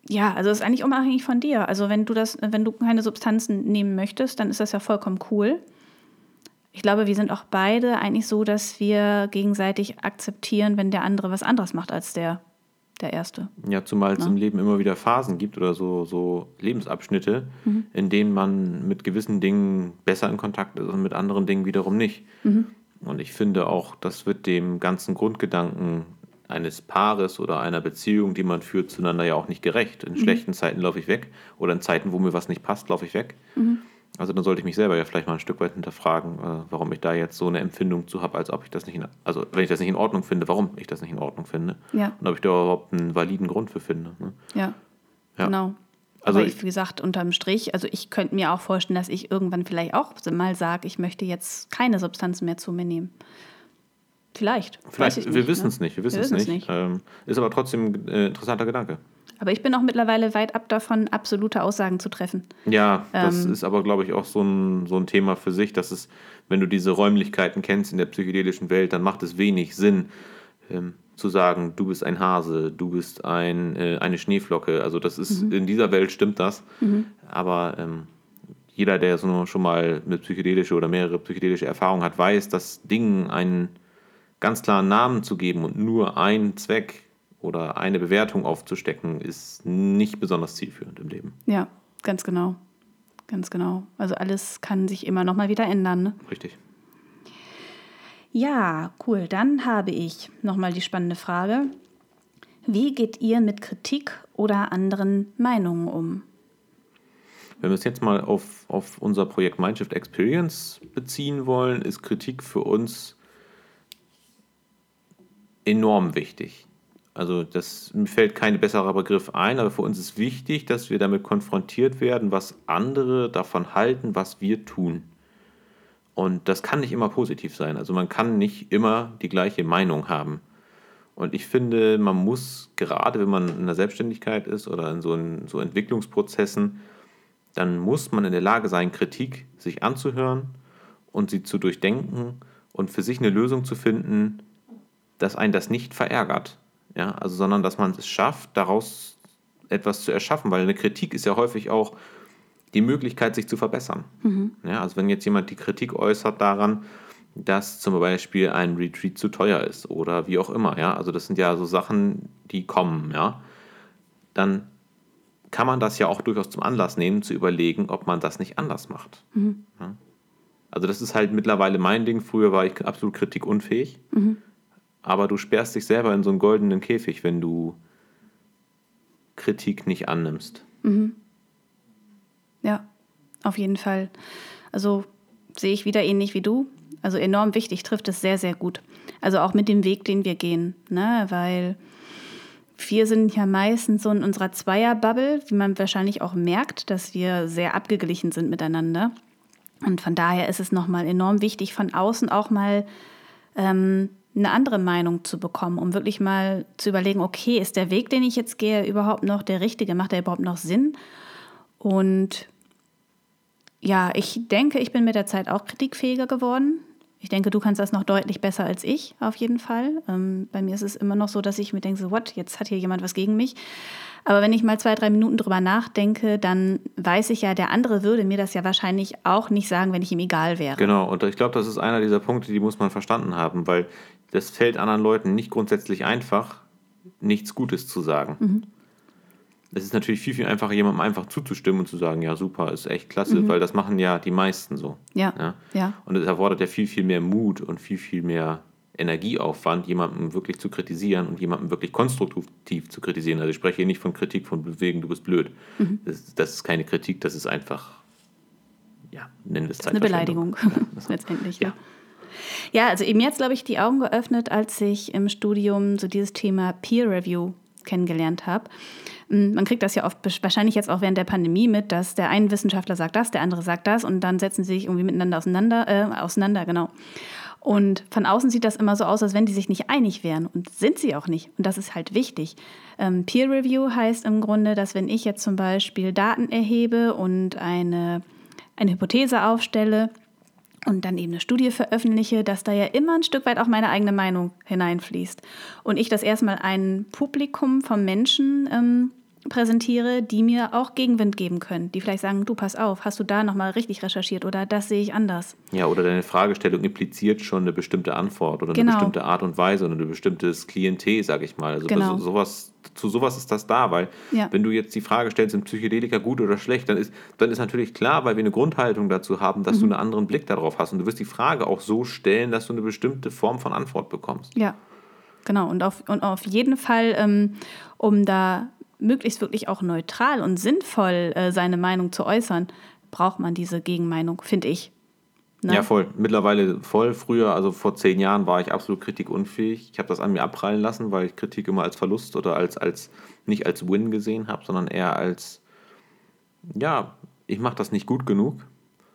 Ja, also es ist eigentlich unabhängig von dir. Also wenn du das, wenn du keine Substanzen nehmen möchtest, dann ist das ja vollkommen cool. Ich glaube, wir sind auch beide eigentlich so, dass wir gegenseitig akzeptieren, wenn der andere was anderes macht als der der erste. Ja, zumal es ja. im Leben immer wieder Phasen gibt oder so, so Lebensabschnitte, mhm. in denen man mit gewissen Dingen besser in Kontakt ist und mit anderen Dingen wiederum nicht. Mhm. Und ich finde auch, das wird dem ganzen Grundgedanken eines Paares oder einer Beziehung, die man führt, zueinander ja auch nicht gerecht. In mhm. schlechten Zeiten laufe ich weg oder in Zeiten, wo mir was nicht passt, laufe ich weg. Also dann sollte ich mich selber ja vielleicht mal ein Stück weit hinterfragen, äh, warum ich da jetzt so eine Empfindung zu habe, als ob ich das nicht, in, also wenn ich das nicht in Ordnung finde, warum ich das nicht in Ordnung finde. Ja. Und ob ich da überhaupt einen validen Grund für finde. Ne? Ja. ja. Genau. Also Aber ich, wie gesagt, unterm Strich, also ich könnte mir auch vorstellen, dass ich irgendwann vielleicht auch mal sage, ich möchte jetzt keine Substanzen mehr zu mir nehmen. Vielleicht. Vielleicht, wir wissen es ne? nicht, wir wissen es nicht. nicht. Ähm, ist aber trotzdem ein äh, interessanter Gedanke. Aber ich bin auch mittlerweile weit ab davon, absolute Aussagen zu treffen. Ja, das ähm, ist aber, glaube ich, auch so ein, so ein Thema für sich, dass es, wenn du diese Räumlichkeiten kennst in der psychedelischen Welt, dann macht es wenig Sinn, ähm, zu sagen, du bist ein Hase, du bist ein, äh, eine Schneeflocke. Also das ist, mhm. in dieser Welt stimmt das. Mhm. Aber ähm, jeder, der so schon mal mit psychedelische oder mehrere psychedelische Erfahrungen hat, weiß, dass Dingen einen ganz klaren Namen zu geben und nur einen Zweck oder eine Bewertung aufzustecken, ist nicht besonders zielführend im Leben. Ja, ganz genau. Ganz genau. Also alles kann sich immer noch mal wieder ändern. Ne? Richtig. Ja, cool. Dann habe ich nochmal die spannende Frage. Wie geht ihr mit Kritik oder anderen Meinungen um? Wenn wir es jetzt mal auf, auf unser Projekt Mindshift Experience beziehen wollen, ist Kritik für uns enorm wichtig. Also das mir fällt kein besserer Begriff ein, aber für uns ist wichtig, dass wir damit konfrontiert werden, was andere davon halten, was wir tun. Und das kann nicht immer positiv sein. Also man kann nicht immer die gleiche Meinung haben. Und ich finde, man muss, gerade wenn man in der Selbstständigkeit ist oder in so, in, so Entwicklungsprozessen, dann muss man in der Lage sein, Kritik sich anzuhören und sie zu durchdenken und für sich eine Lösung zu finden, dass einen das nicht verärgert. Ja, also, sondern dass man es schafft, daraus etwas zu erschaffen, weil eine Kritik ist ja häufig auch die Möglichkeit, sich zu verbessern. Mhm. Ja, also wenn jetzt jemand die Kritik äußert daran, dass zum Beispiel ein Retreat zu teuer ist oder wie auch immer, ja, also das sind ja so Sachen, die kommen, ja, dann kann man das ja auch durchaus zum Anlass nehmen, zu überlegen, ob man das nicht anders macht. Mhm. Ja? Also das ist halt mittlerweile mein Ding. Früher war ich absolut kritikunfähig, mhm. Aber du sperrst dich selber in so einen goldenen Käfig, wenn du Kritik nicht annimmst. Mhm. Ja, auf jeden Fall. Also sehe ich wieder ähnlich wie du. Also enorm wichtig, trifft es sehr, sehr gut. Also auch mit dem Weg, den wir gehen. Ne? Weil wir sind ja meistens so in unserer Zweierbubble, wie man wahrscheinlich auch merkt, dass wir sehr abgeglichen sind miteinander. Und von daher ist es nochmal enorm wichtig, von außen auch mal ähm, eine andere Meinung zu bekommen, um wirklich mal zu überlegen, okay, ist der Weg, den ich jetzt gehe, überhaupt noch der richtige? Macht der überhaupt noch Sinn? Und ja, ich denke, ich bin mit der Zeit auch kritikfähiger geworden. Ich denke, du kannst das noch deutlich besser als ich, auf jeden Fall. Ähm, bei mir ist es immer noch so, dass ich mir denke, so, what, jetzt hat hier jemand was gegen mich. Aber wenn ich mal zwei, drei Minuten drüber nachdenke, dann weiß ich ja, der andere würde mir das ja wahrscheinlich auch nicht sagen, wenn ich ihm egal wäre. Genau, und ich glaube, das ist einer dieser Punkte, die muss man verstanden haben, weil das fällt anderen Leuten nicht grundsätzlich einfach, nichts Gutes zu sagen. Mhm es ist natürlich viel, viel einfacher, jemandem einfach zuzustimmen und zu sagen, ja, super, ist echt klasse, mhm. weil das machen ja die meisten so. Ja. ja. ja. Und es erfordert ja viel, viel mehr Mut und viel, viel mehr Energieaufwand, jemanden wirklich zu kritisieren und jemanden wirklich konstruktiv zu kritisieren. Also ich spreche hier nicht von Kritik von wegen, du bist blöd. Mhm. Das, das, ist keine Kritik, das ist einfach, ja, nennen wir es Eine Beleidigung, ja, letztendlich. Ja. ja, also eben jetzt, glaube ich, die Augen geöffnet, als ich im Studium so dieses Thema Peer Review kennengelernt habe. Mm, man kriegt das ja oft wahrscheinlich jetzt auch während der Pandemie mit, dass der eine Wissenschaftler sagt das, der andere sagt das und dann setzen sie sich irgendwie miteinander auseinander, äh, auseinander, genau. Und von außen sieht das immer so aus, als wenn die sich nicht einig wären. Und sind sie auch nicht. Und das ist halt wichtig. Ähm, Peer Review heißt im Grunde, dass wenn ich jetzt zum Beispiel Daten erhebe und eine, eine Hypothese aufstelle, und dann eben eine Studie veröffentliche, dass da ja immer ein Stück weit auch meine eigene Meinung hineinfließt. Und ich das erstmal ein Publikum von Menschen ähm, präsentiere, die mir auch Gegenwind geben können, die vielleicht sagen, du pass auf, hast du da nochmal richtig recherchiert oder das sehe ich anders. Ja, oder deine Fragestellung impliziert schon eine bestimmte Antwort oder genau. eine bestimmte Art und Weise oder ein bestimmtes Klientel, sage ich mal. Also genau. sowas, zu sowas ist das da, weil ja. wenn du jetzt die Frage stellst, sind Psychedelika gut oder schlecht, dann ist, dann ist natürlich klar, weil wir eine Grundhaltung dazu haben, dass mhm. du einen anderen Blick darauf hast und du wirst die Frage auch so stellen, dass du eine bestimmte Form von Antwort bekommst. Ja. Genau, und auf, und auf jeden Fall, ähm, um da möglichst wirklich auch neutral und sinnvoll äh, seine Meinung zu äußern, braucht man diese Gegenmeinung, finde ich. Ne? Ja, voll. Mittlerweile voll. Früher, also vor zehn Jahren, war ich absolut kritikunfähig. Ich habe das an mir abprallen lassen, weil ich Kritik immer als Verlust oder als, als nicht als Win gesehen habe, sondern eher als, ja, ich mache das nicht gut genug.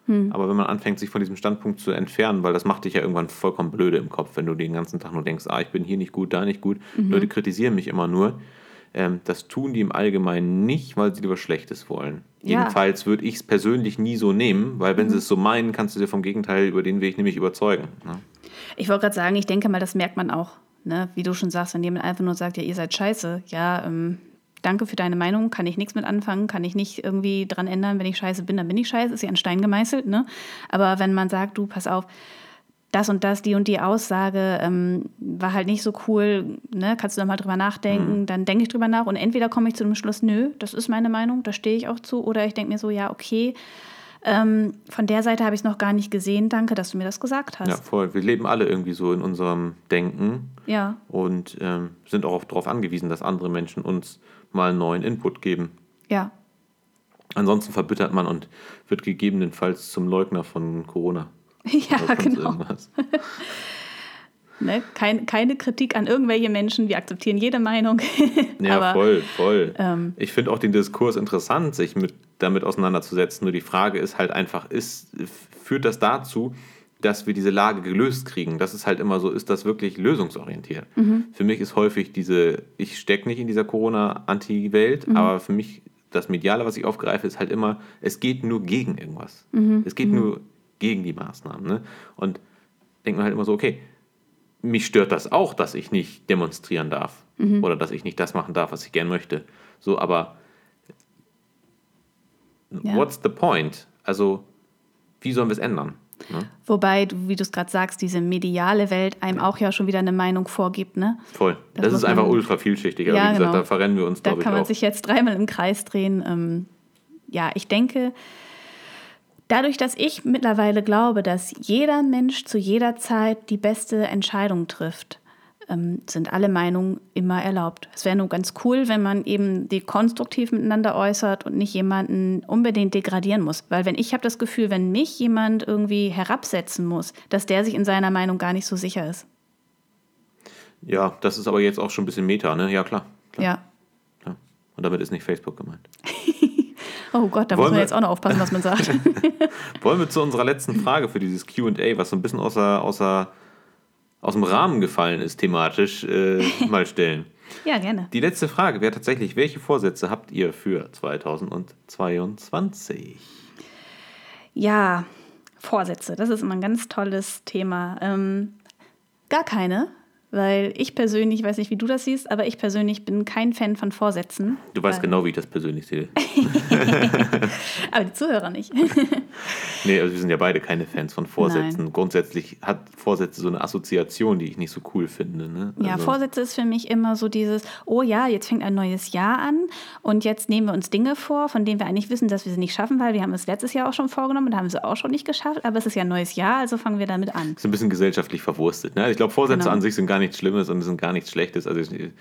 Hm. Aber wenn man anfängt, sich von diesem Standpunkt zu entfernen, weil das macht dich ja irgendwann vollkommen blöde im Kopf, wenn du den ganzen Tag nur denkst, ah, ich bin hier nicht gut, da nicht gut. Mhm. Leute kritisieren mich immer nur. Ähm, das tun die im Allgemeinen nicht, weil sie lieber Schlechtes wollen. Ja. Jedenfalls würde ich es persönlich nie so nehmen, weil wenn mhm. sie es so meinen, kannst du dir vom Gegenteil über den Weg nämlich überzeugen. Ne? Ich wollte gerade sagen, ich denke mal, das merkt man auch. Ne? Wie du schon sagst, wenn jemand einfach nur sagt, ja, ihr seid scheiße, ja, ähm, danke für deine Meinung, kann ich nichts mit anfangen, kann ich nicht irgendwie dran ändern, wenn ich scheiße bin, dann bin ich scheiße, ist ja ein Stein gemeißelt, ne? Aber wenn man sagt, du, pass auf, das und das, die und die Aussage ähm, war halt nicht so cool, ne? kannst du da mal drüber nachdenken, mhm. dann denke ich drüber nach und entweder komme ich zu dem Schluss, nö, das ist meine Meinung, da stehe ich auch zu, oder ich denke mir so, ja, okay, Ähm, von der Seite habe ich es noch gar nicht gesehen. Danke, dass du mir das gesagt hast. Ja, voll. Wir leben alle irgendwie so in unserem Denken. Ja. Und ähm, sind auch darauf angewiesen, dass andere Menschen uns mal einen neuen Input geben. Ja. Ansonsten verbittert man und wird gegebenenfalls zum Leugner von Corona. Ja, genau. Ne? Kein, keine Kritik an irgendwelche Menschen, wir akzeptieren jede Meinung. ja, Aber, voll, voll. Ähm, ich finde auch den Diskurs interessant, sich mit, damit auseinanderzusetzen. Nur die Frage ist halt einfach, ist, führt das dazu, dass wir diese Lage gelöst kriegen? Das ist halt immer so, ist das wirklich lösungsorientiert? Mhm. Für mich ist häufig diese, ich stecke nicht in dieser Corona-Anti-Welt, mhm. aber für mich das Mediale, was ich aufgreife, ist halt immer, es geht nur gegen irgendwas. Mhm. Es geht mhm. nur gegen die Maßnahmen. Ne? Und denkt man halt immer so, okay, mich stört das auch, dass ich nicht demonstrieren darf mhm. oder dass ich nicht das machen darf, was ich gern möchte. So, aber ja. what's the point? Also, wie sollen wir es ändern? Ne? Wobei, wie du es gerade sagst, diese mediale Welt einem ja. auch ja schon wieder eine Meinung vorgibt. Ne? Voll. Das, das ist einfach man, ultra vielschichtig. Aber ja, wie gesagt, genau. da verrennen wir uns, Da kann man auch. sich jetzt dreimal im Kreis drehen. Ähm, ja, ich denke, Dadurch, dass ich mittlerweile glaube, dass jeder Mensch zu jeder Zeit die beste Entscheidung trifft, ähm, sind alle Meinungen immer erlaubt. Es wäre nur ganz cool, wenn man eben die konstruktiv miteinander äußert und nicht jemanden unbedingt degradieren muss. Weil wenn ich habe das Gefühl, wenn mich jemand irgendwie herabsetzen muss, dass der sich in seiner Meinung gar nicht so sicher ist. Ja, das ist aber jetzt auch schon ein bisschen Meta, ne? Ja, klar. klar. Ja. ja. Und damit ist nicht Facebook gemeint. Oh Gott, da Wollen muss man jetzt auch noch aufpassen, was man sagt. Wollen wir zu unserer letzten Frage für dieses QA, was so ein bisschen außer, außer, aus dem Rahmen gefallen ist, thematisch, äh, mal stellen? ja, gerne. Die letzte Frage wäre tatsächlich: Welche Vorsätze habt ihr für 2022? Ja, Vorsätze, das ist immer ein ganz tolles Thema. Ähm, gar keine, weil ich persönlich, ich weiß nicht, wie du das siehst, aber ich persönlich bin kein Fan von Vorsätzen. Du weißt genau, wie ich das persönlich sehe. aber die Zuhörer nicht. nee, also wir sind ja beide keine Fans von Vorsätzen. Nein. Grundsätzlich hat Vorsätze so eine Assoziation, die ich nicht so cool finde. Ne? Also ja, Vorsätze ist für mich immer so dieses, oh ja, jetzt fängt ein neues Jahr an und jetzt nehmen wir uns Dinge vor, von denen wir eigentlich wissen, dass wir sie nicht schaffen, weil wir haben es letztes Jahr auch schon vorgenommen und haben sie auch schon nicht geschafft, aber es ist ja ein neues Jahr, also fangen wir damit an. Das ist ein bisschen gesellschaftlich verwurstet. Ne? Ich glaube, Vorsätze genau. an sich sind gar gar nichts Schlimmes und es sind gar nichts Schlechtes. Also ich,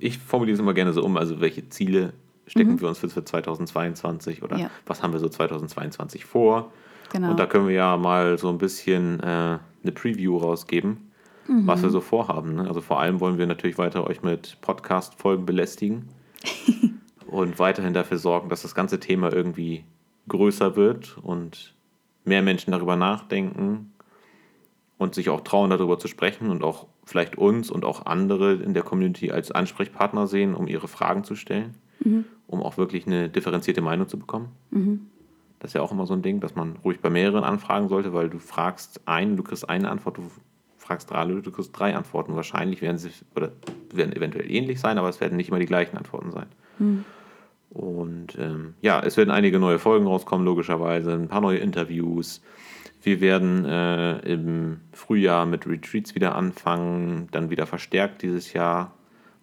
ich formuliere es immer gerne so um, also welche Ziele stecken mhm. wir uns für, für 2022 oder ja. was haben wir so 2022 vor? Genau. Und da können wir ja mal so ein bisschen äh, eine Preview rausgeben, mhm. was wir so vorhaben. Ne? Also vor allem wollen wir natürlich weiter euch mit Podcast-Folgen belästigen und weiterhin dafür sorgen, dass das ganze Thema irgendwie größer wird und mehr Menschen darüber nachdenken und sich auch trauen, darüber zu sprechen und auch vielleicht uns und auch andere in der Community als Ansprechpartner sehen, um ihre Fragen zu stellen, mhm. um auch wirklich eine differenzierte Meinung zu bekommen. Mhm. Das ist ja auch immer so ein Ding, dass man ruhig bei mehreren anfragen sollte, weil du fragst einen, du kriegst eine Antwort, du fragst drei Leute, du kriegst drei Antworten. Wahrscheinlich werden sie oder werden eventuell ähnlich sein, aber es werden nicht immer die gleichen Antworten sein. Mhm. Und ähm, ja, es werden einige neue Folgen rauskommen, logischerweise, ein paar neue Interviews. Wir werden äh, im Frühjahr mit Retreats wieder anfangen, dann wieder verstärkt dieses Jahr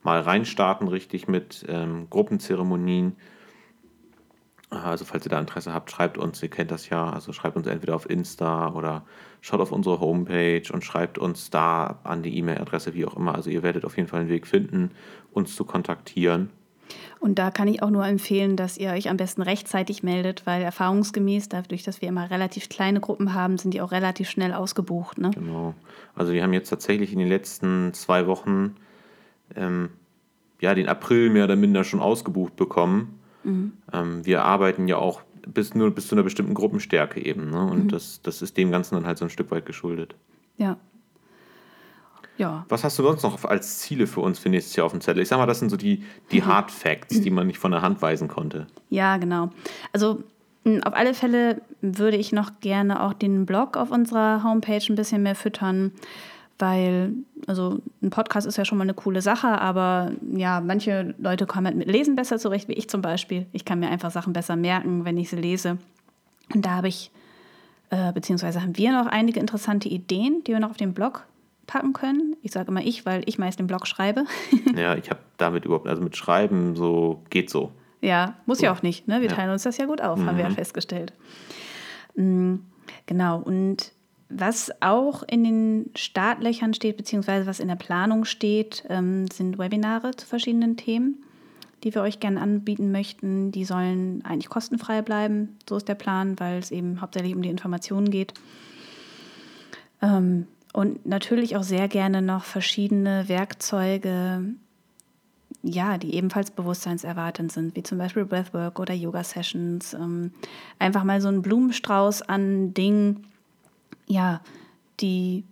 mal reinstarten, richtig mit ähm, Gruppenzeremonien. Also falls ihr da Interesse habt, schreibt uns, ihr kennt das ja, also schreibt uns entweder auf Insta oder schaut auf unsere Homepage und schreibt uns da an die E-Mail-Adresse, wie auch immer. Also ihr werdet auf jeden Fall einen Weg finden, uns zu kontaktieren. Und da kann ich auch nur empfehlen, dass ihr euch am besten rechtzeitig meldet, weil erfahrungsgemäß, dadurch, dass wir immer relativ kleine Gruppen haben, sind die auch relativ schnell ausgebucht. Ne? Genau. Also wir haben jetzt tatsächlich in den letzten zwei Wochen ähm, ja, den April mehr oder minder schon ausgebucht bekommen. Mhm. Ähm, wir arbeiten ja auch bis nur bis zu einer bestimmten Gruppenstärke eben. Ne? Und mhm. das, das ist dem Ganzen dann halt so ein Stück weit geschuldet. Ja, ja. Was hast du sonst noch als Ziele für uns für nächstes Jahr auf dem Zettel? Ich sag mal, das sind so die, die mhm. Hard Facts, die man nicht von der Hand weisen konnte. Ja, genau. Also auf alle Fälle würde ich noch gerne auch den Blog auf unserer Homepage ein bisschen mehr füttern, weil, also ein Podcast ist ja schon mal eine coole Sache, aber ja, manche Leute kommen halt mit Lesen besser zurecht, wie ich zum Beispiel. Ich kann mir einfach Sachen besser merken, wenn ich sie lese. Und da habe ich, äh, beziehungsweise haben wir noch einige interessante Ideen, die wir noch auf dem Blog packen können. Ich sage immer ich, weil ich meist den Blog schreibe. ja, ich habe damit überhaupt, also mit Schreiben so, geht so. Ja, muss so. ja auch nicht. Ne? Wir teilen uns das ja gut auf, mhm. haben wir ja mhm. festgestellt. Mm, genau, und was auch in den Startlöchern steht, beziehungsweise was in der Planung steht, ähm, sind Webinare zu verschiedenen Themen, die wir euch gerne anbieten möchten. Die sollen eigentlich kostenfrei bleiben, so ist der Plan, weil es eben hauptsächlich um die Informationen geht. Ähm, und natürlich auch sehr gerne noch verschiedene Werkzeuge, ja, die ebenfalls bewusstseinserweiternd sind, wie zum Beispiel Breathwork oder Yoga-Sessions. Ähm, einfach mal so ein Blumenstrauß an Dingen, ja, die,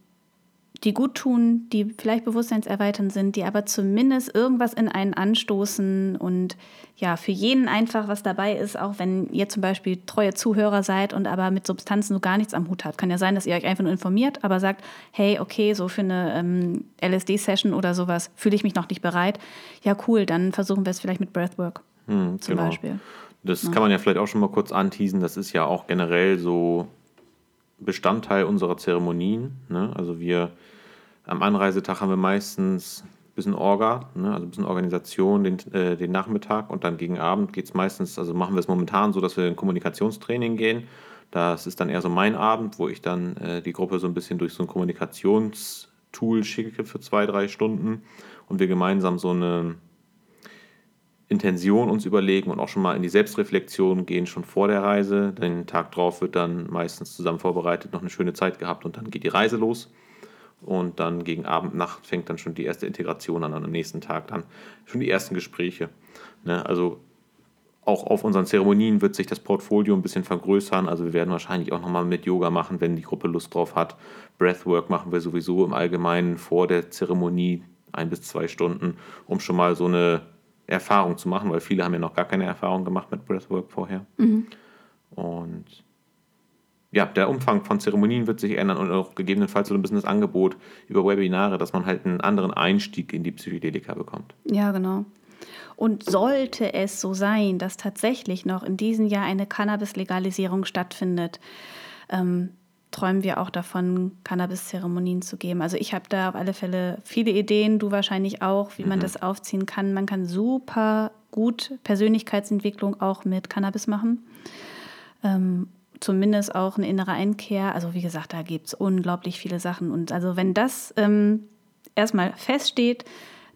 die gut tun, die vielleicht bewusstseinserweiternd sind, die aber zumindest irgendwas in einen anstoßen und ja, für jeden einfach was dabei ist, auch wenn ihr zum Beispiel treue Zuhörer seid und aber mit Substanzen so gar nichts am Hut habt. Kann ja sein, dass ihr euch einfach nur informiert, aber sagt, hey, okay, so für eine ähm, LSD-Session oder sowas fühle ich mich noch nicht bereit. Ja, cool, dann versuchen wir es vielleicht mit Breathwork hm, zum genau. Beispiel. Das ja. kann man ja vielleicht auch schon mal kurz anteasen. Das ist ja auch generell so Bestandteil unserer Zeremonien. Ne? Also wir am Anreisetag haben wir meistens ein bisschen Orga, ne? also ein bisschen Organisation den, äh, den Nachmittag und dann gegen Abend geht es meistens, also machen wir es momentan so, dass wir in Kommunikationstraining gehen. Das ist dann eher so mein Abend, wo ich dann äh, die Gruppe so ein bisschen durch so ein Kommunikationstool schicke für zwei, drei Stunden und wir gemeinsam so eine Intention uns überlegen und auch schon mal in die Selbstreflexion gehen, schon vor der Reise. Den Tag drauf wird dann meistens zusammen vorbereitet, noch eine schöne Zeit gehabt und dann geht die Reise los. Und dann gegen Abend, Nacht fängt dann schon die erste Integration an, am nächsten Tag dann schon die ersten Gespräche. Ne? Also auch auf unseren Zeremonien wird sich das Portfolio ein bisschen vergrößern. Also wir werden wahrscheinlich auch nochmal mit Yoga machen, wenn die Gruppe Lust drauf hat. Breathwork machen wir sowieso im Allgemeinen vor der Zeremonie ein bis zwei Stunden, um schon mal so eine Erfahrung zu machen, weil viele haben ja noch gar keine Erfahrung gemacht mit Breathwork vorher. Mhm. Und ja, der Umfang von Zeremonien wird sich ändern und auch gegebenenfalls so ein bisschen das Angebot über Webinare, dass man halt einen anderen Einstieg in die Psychedelika bekommt. Ja, genau. Und sollte es so sein, dass tatsächlich noch in diesem Jahr eine Cannabis-Legalisierung stattfindet, ähm, träumen wir auch davon, Cannabis-Zeremonien zu geben. Also ich habe da auf alle Fälle viele Ideen, du wahrscheinlich auch, wie mhm. man das aufziehen kann. Man kann super gut Persönlichkeitsentwicklung auch mit Cannabis machen. Ähm, zumindest auch eine innere Einkehr. Also wie gesagt, da gibt es unglaublich viele Sachen. Und also wenn das ähm, erstmal feststeht,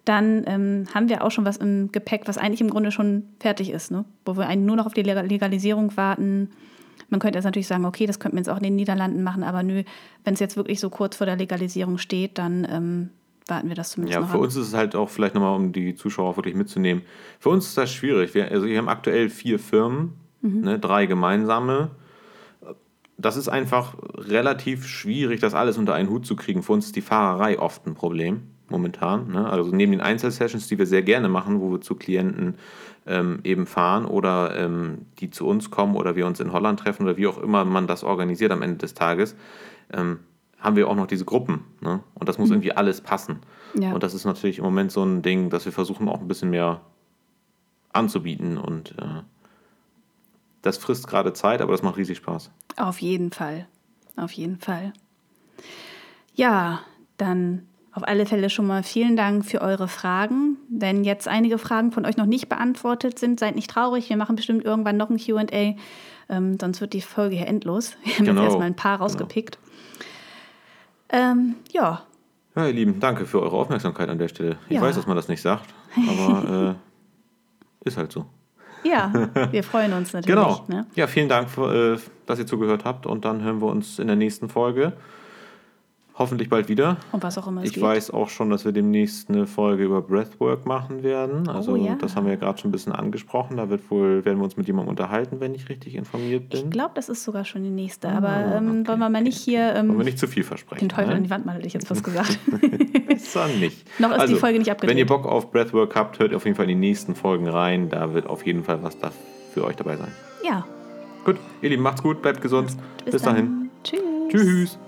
dann ähm, haben wir auch schon was im Gepäck, was eigentlich im Grunde schon fertig ist, ne? wo wir eigentlich nur noch auf die Legalisierung warten man könnte jetzt natürlich sagen, okay, das könnten wir jetzt auch in den Niederlanden machen, aber nö, wenn es jetzt wirklich so kurz vor der Legalisierung steht, dann ähm, warten wir das zumindest ja, für an. uns ist es halt auch vielleicht nochmal, um die Zuschauer wirklich mitzunehmen. Für uns ist das schwierig. Wir, also wir haben aktuell vier Firmen, mhm. ne, drei gemeinsame. Das ist einfach relativ schwierig, das alles unter einen Hut zu kriegen. Für uns ist die Fahrerei oft ein Problem momentan. Ne? Also neben den Einzelsessions, die wir sehr gerne machen, wo wir zu Klienten ähm, eben fahren oder ähm, die zu uns kommen oder wir uns in Holland treffen oder wie auch immer man das organisiert am Ende des Tages, ähm, haben wir auch noch diese Gruppen. Ne? Und das muss mhm. irgendwie alles passen. Ja. Und das ist natürlich im Moment so ein Ding, dass wir versuchen auch ein bisschen mehr anzubieten und äh, das frisst gerade Zeit, aber das macht riesig Spaß. Auf jeden Fall. Auf jeden Fall. Ja, dann auf alle Fälle schon mal vielen Dank für eure Fragen. Wenn jetzt einige Fragen von euch noch nicht beantwortet sind, seid nicht traurig. Wir machen bestimmt irgendwann noch ein QA. Ähm, sonst wird die Folge hier endlos. Wir haben genau. jetzt erstmal ein paar genau. rausgepickt. Genau. Ähm, ja. Ja, ihr Lieben, danke für eure Aufmerksamkeit an der Stelle. Ich ja. weiß, dass man das nicht sagt, aber äh, ist halt so. Ja, wir freuen uns natürlich. Genau. Ne? Ja, vielen Dank, äh, dass ihr zugehört habt und dann hören wir uns in der nächsten Folge. Hoffentlich bald wieder. Und was auch immer Ich geht. weiß auch schon, dass wir demnächst eine Folge über Breathwork machen werden. Also oh, ja. das haben wir ja gerade schon ein bisschen angesprochen. Da wird wohl, werden wir uns mit jemandem unterhalten, wenn ich richtig informiert bin. Ich glaube, das ist sogar schon die nächste. Aber ah, ähm, okay. wollen wir mal nicht hier. Ähm, wollen wir nicht zu viel versprechen. Den Teufel ne? an die Wand mal, hätte ich jetzt fast gesagt. Besser nicht. Noch ist also, die Folge nicht abgedreht. Wenn ihr Bock auf Breathwork habt, hört auf jeden Fall in die nächsten Folgen rein. Da wird auf jeden Fall was da für euch dabei sein. Ja. Gut, ihr Lieben, macht's gut, bleibt gesund. Bis, Bis dahin. Tschüss. Tschüss.